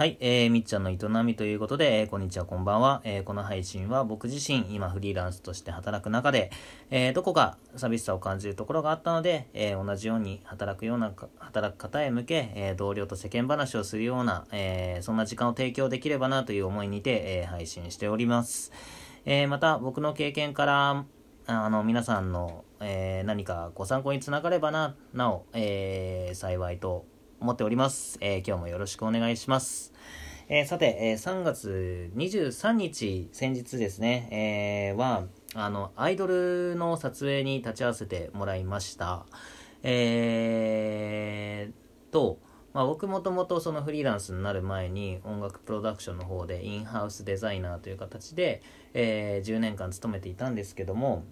はい、えー、みっちゃんの営みということで、えーこんにちは、こんばんは。えーこの配信は僕自身、今フリーランスとして働く中で、えーどこか寂しさを感じるところがあったので、えー同じように働くような、働く方へ向け、えー同僚と世間話をするような、えーそんな時間を提供できればなという思いにて、えー配信しております。えーまた、僕の経験から、あの、皆さんの、えー何かご参考につながればな、なお、えー幸いと思っております。えー今日もよろしくお願いします。えーさて、えー3月23日、先日ですね、えーは、あの、アイドルの撮影に立ち会わせてもらいました。えーと、まあ、僕もともとそのフリーランスになる前に音楽プロダクションの方でインハウスデザイナーという形で、えー10年間勤めていたんですけども、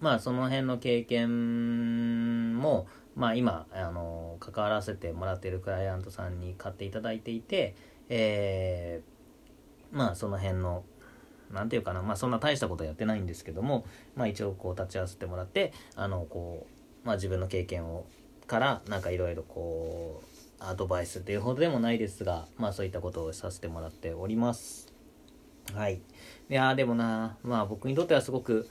まあその辺の経験も、まあ今、あの、関わらせてもらってるクライアントさんに買っていただいていて、えーまあその辺の、なんていうかな、まあそんな大したことやってないんですけども、まあ一応こう立ち会わせてもらって、あの、こう、まあ自分の経験を、から、なんかいろいろこう、アドバイスっていうほどでもないですが、まあそういったことをさせてもらっております。はい。いやでもな、まあ僕にとってはすごく、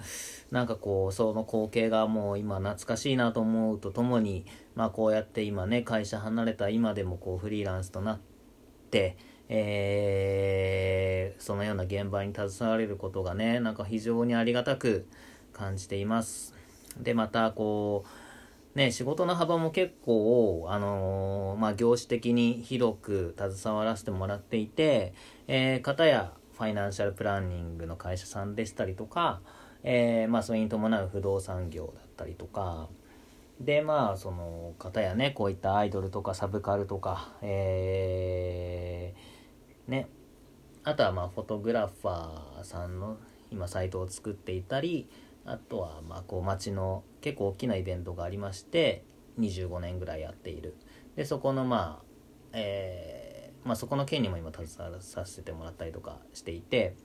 なんかこう、その光景がもう今懐かしいなと思うとともに、まあこうやって今ね、会社離れた今でもこうフリーランスとなって、えーそのような現場に携われることがね、なんか非常にありがたく感じています。で、またこう、ね、仕事の幅も結構、あのーまあ、業種的に広く携わらせてもらっていて、えー、方やファイナンシャルプランニングの会社さんでしたりとか、えーまあ、それに伴う不動産業だったりとか、で、まあ、その方やね、こういったアイドルとかサブカルとか、えーね、あとはまあフォトグラファーさんの今サイトを作っていたりあとはまあこう街の結構大きなイベントがありまして25年ぐらいやっている。でそこのまあえーまあそこの件にも今携わらさせてもらったりとかしていて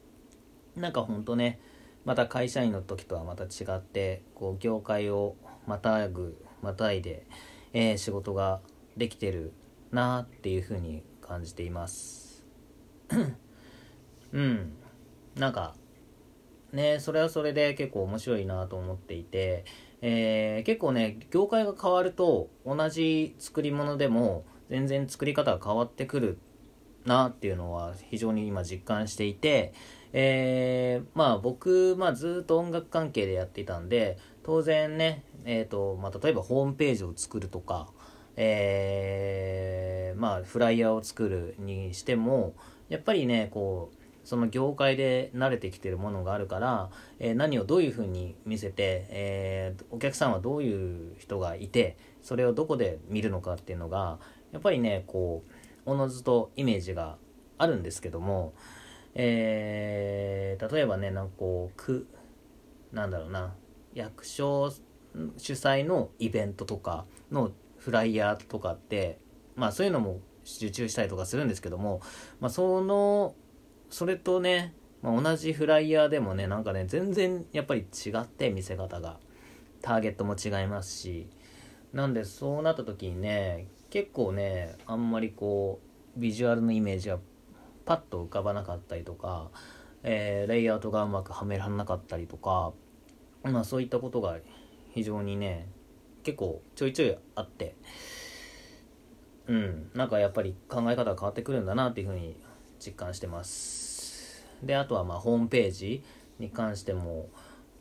なんかほんとねまた会社員の時とはまた違ってこう業界をまたぐまたいで、えー仕事ができてるなっていうふうに感じています。うん。なんかねそれはそれで結構面白いなと思っていて、えー結構ね業界が変わると同じ作り物でも全然作り方が変わってくるなっていうのは非常に今実感していて、えーまあ僕、まあ、ずっと音楽関係でやっていたんで当然ね、えーとまあ、例えばホームページを作るとか、えーまあフライヤーを作るにしてもやっぱりねこうその業界で慣れてきてるものがあるから、えー何をどういうふうに見せて、えーお客さんはどういう人がいてそれをどこで見るのかっていうのがやっぱりねこうおのずとイメージがあるんですけども、えー例えばねなんかこうくなんだろうな役所主催のイベントとかのフライヤーとかってまあそういうのも受注したりとかするんですけども、まあ、そのそれとね、まあ、同じフライヤーでもねなんかね全然やっぱり違って見せ方が。ターゲットも違いますしなんでそうなった時にね結構ねあんまりこうビジュアルのイメージがパッと浮かばなかったりとか、えーレイアウトがうまくはめられなかったりとかまあそういったことが非常にね結構ちょいちょいあってうんなんかやっぱり考え方が変わってくるんだなっていうふうに実感してます。であとはまあホームページに関しても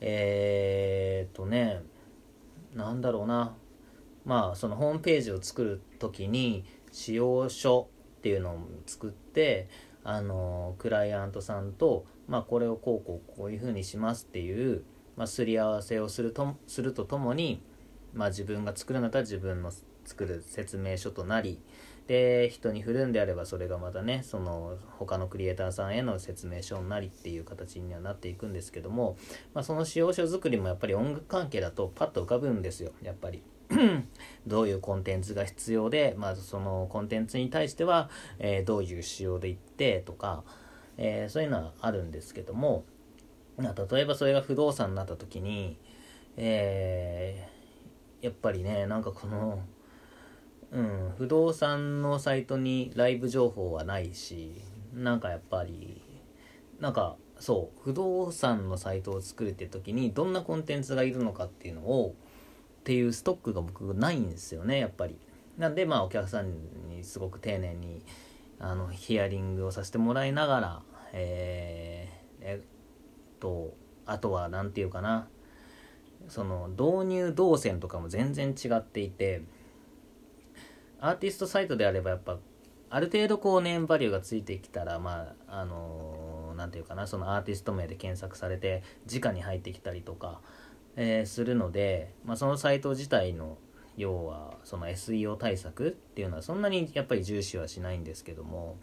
えー、っとねなんだろうなまあそのホームページを作る時に使用書っていうのを作ってあのクライアントさんと、まあ、これをこうこうこういうふうにしますっていう、まあ、すり合わせをするとするとともに、まあ、自分が作るんだったら自分の作る説明書となりで人に振るんであればそれがまたねその他のクリエイターさんへの説明書になりっていう形にはなっていくんですけども、まあ、その使用書作りもやっぱり音楽関係だとパッと浮かぶんですよやっぱり。どういうコンテンツが必要で、まずそのコンテンツに対しては、えーどういう仕様でいってとか、えーそういうのはあるんですけども、例えばそれが不動産になった時に、えーやっぱりねなんかこのうん不動産のサイトにライブ情報はないしなんかやっぱりなんかそう不動産のサイトを作るって時にどんなコンテンツがいるのかっていうのをっていうストックが僕ないんですよねやっぱり。なんでまあお客さんにすごく丁寧にあのヒアリングをさせてもらいながらえー、えっとあとは何て言うかなその導入動線とかも全然違っていてアーティストサイトであればやっぱある程度こうネームバリューがついてきたらまああの何、て言うかなそのアーティスト名で検索されて直に入ってきたりとか、えー、するので、まあ、そのサイト自体の要はその SEO 対策っていうのはそんなにやっぱり重視はしないんですけども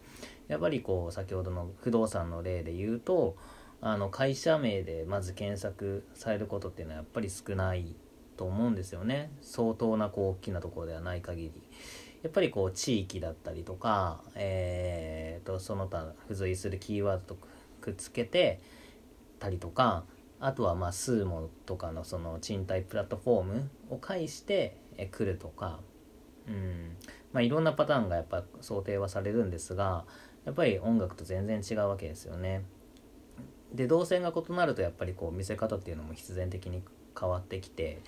やっぱりこう先ほどの不動産の例で言うとあの会社名でまず検索されることっていうのはやっぱり少ないと思うんですよね。相当なこう大きなところではない限り。やっぱりこう地域だったりとか、えーと、その他付随するキーワードとくっつけてたりとかあとはまあスーモとかのその賃貸プラットフォームを介して来るとか、うんまあ、いろんなパターンがやっぱ想定はされるんですがやっぱり音楽と全然違うわけですよね。で動線が異なるとやっぱりこう見せ方っていうのも必然的に変わってきて、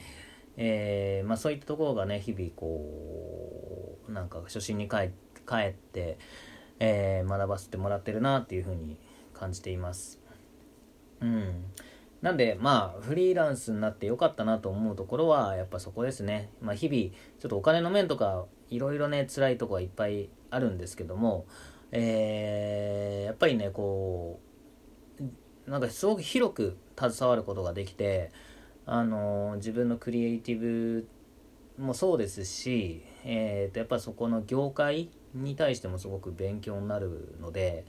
えー、まあ、そういったところがね日々こうなんか初心に帰って、えー、学ばせてもらってるなっていうふうに感じています。うん、なんでまあフリーランスになってよかったなと思うところはやっぱそこですね。まあ、日々ちょっとお金の面とかいろいろね辛いとこはいっぱいあるんですけども、えー、やっぱりねこうなんかすごく広く携わることができてあの自分のクリエイティブもそうですし、えー、とやっぱそこの業界に対してもすごく勉強になるので、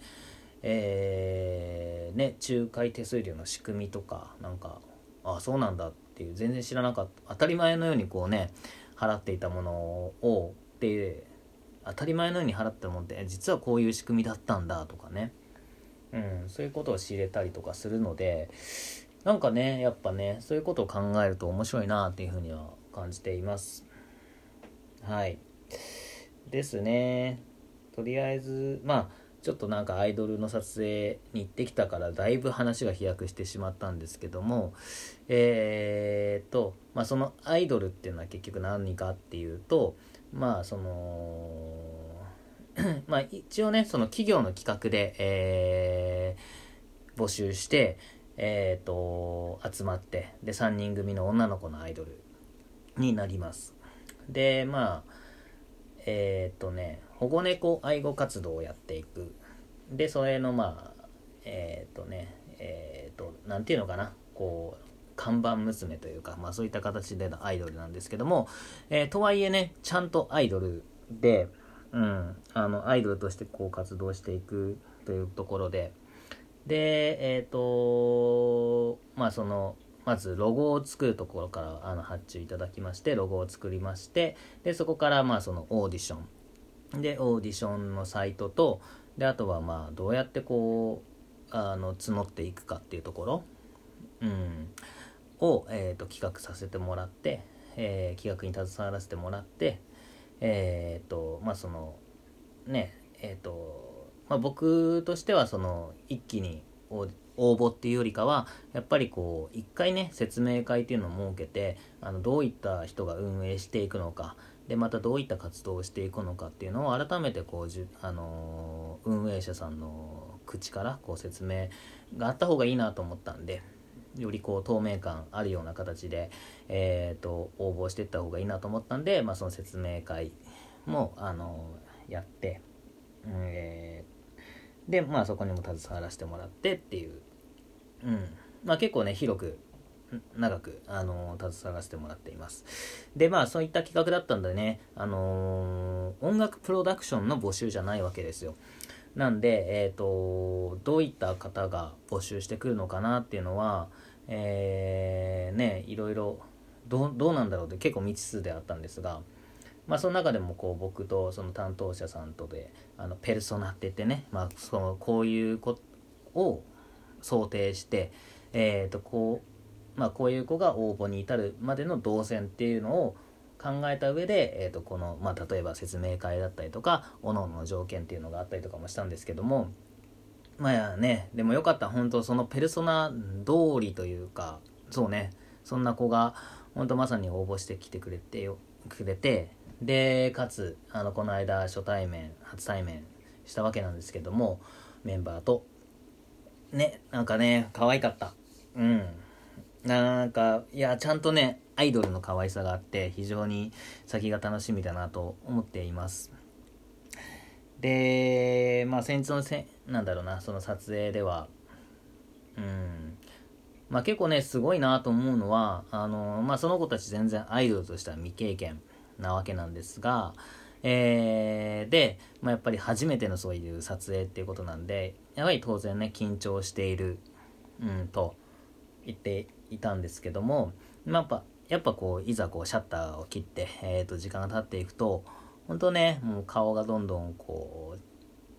えー、ね、仲介手数料の仕組みとかなんかあそうなんだっていう全然知らなかった。当たり前のようにこうね払っていたものをっていう当たり前のように払ったもんって実はこういう仕組みだったんだとかね、うん、そういうことを知れたりとかするのでなんかねやっぱねそういうことを考えると面白いなっていうふうには感じています。はい。ですね。とりあえずまあちょっとなんかアイドルの撮影に行ってきたからだいぶ話が飛躍してしまったんですけどもえー、っとまあそのアイドルっていうのは結局何かっていうとまあその まあ一応ねその企業の企画で、えー、募集してえっ、と、集まって、で、3人組の女の子のアイドルになります。で、まあ、えっ、とね、保護猫愛護活動をやっていく。で、それの、まあ、えっ、ー、とね、えっ、と、なんていうのかな、こう、看板娘というか、まあそういった形でのアイドルなんですけども、えー、とはいえね、ちゃんとアイドルで、うん、あの、アイドルとしてこう活動していくというところで、で、えっ、と、まあその、まずロゴを作るところからあの発注いただきまして、ロゴを作りまして、で、そこからまあそのオーディション。で、オーディションのサイトと、で、あとはまあどうやってこう、あの、募っていくかっていうところ、うん、を、えーと、企画させてもらって、えー、企画に携わらせてもらって、えっ、ー、と、まあその、ね、えっ、ー、と、まあ、僕としてはその一気に応募っていうよりかはやっぱりこう一回ね説明会っていうのを設けてあのどういった人が運営していくのかでまたどういった活動をしていくのかっていうのを改めてこうじ、あの、運営者さんの口からこう説明があった方がいいなと思ったんでよりこう透明感あるような形で、えーと、応募していった方がいいなと思ったんで、まあ、その説明会も、あの、やって、えーでまあそこにも携わらせてもらってっていう、うん。まあ、結構ね広く長く、あのー、携わらせてもらっています。でまあそういった企画だったんでね、あのー、音楽プロダクションの募集じゃないわけですよ。なんで、えーと、どういった方が募集してくるのかなっていうのは、えー、ねいろいろどうなんだろうって結構未知数であったんですがまあ、その中でもこう僕とその担当者さんとであのペルソナって言ってね、まあ、そのこういう子を想定して、えー、とこうまあ、こういう子が応募に至るまでの動線っていうのを考えた上で、えー、とこの、まあ、例えば説明会だったりとか各々の条件っていうのがあったりとかもしたんですけどもまあねでもよかった。本当そのペルソナ通りというかそうね。そんな子が本当まさに応募してきてくれてよくれてでかつあのこの間初対面初対面したわけなんですけどもメンバーと。ねなんかね可愛かった。うん。なんかいやちゃんとねアイドルの可愛さがあって非常に先が楽しみだなと思っています。でまあ先日のせなんだろうなその撮影ではうん。まあ結構ねすごいなと思うのはあのまあその子たち全然アイドルとしては未経験なわけなんですがえー、で、まあ、やっぱり初めてのそういう撮影っていうことなんでやはり当然ね緊張している、うん、と言っていたんですけども、まあ、やっぱやっぱこういざこうシャッターを切って、えー、と時間が経っていくと本当ねもう顔がどんどんこ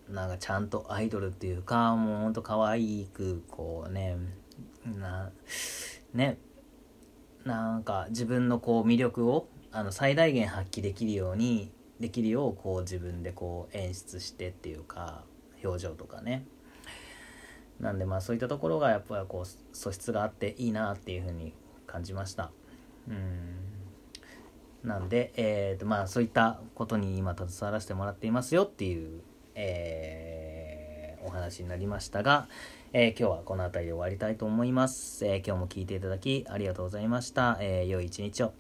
うなんかちゃんとアイドルっていうかもうほんと可愛くこうねなねなんか自分のこう魅力をあの最大限発揮できるようにできるようこう自分でこう演出してっていうか表情とかね。なんでまあそういったところがやっぱりこう素質があっていいなっていうふうに感じました。うん。なんでえーとまあそういったことに今携わらせてもらっていますよっていうえー、お話になりましたが、えー、今日はこの辺りで終わりたいと思います、えー、今日も聞いていただきありがとうございました、えー、良い一日を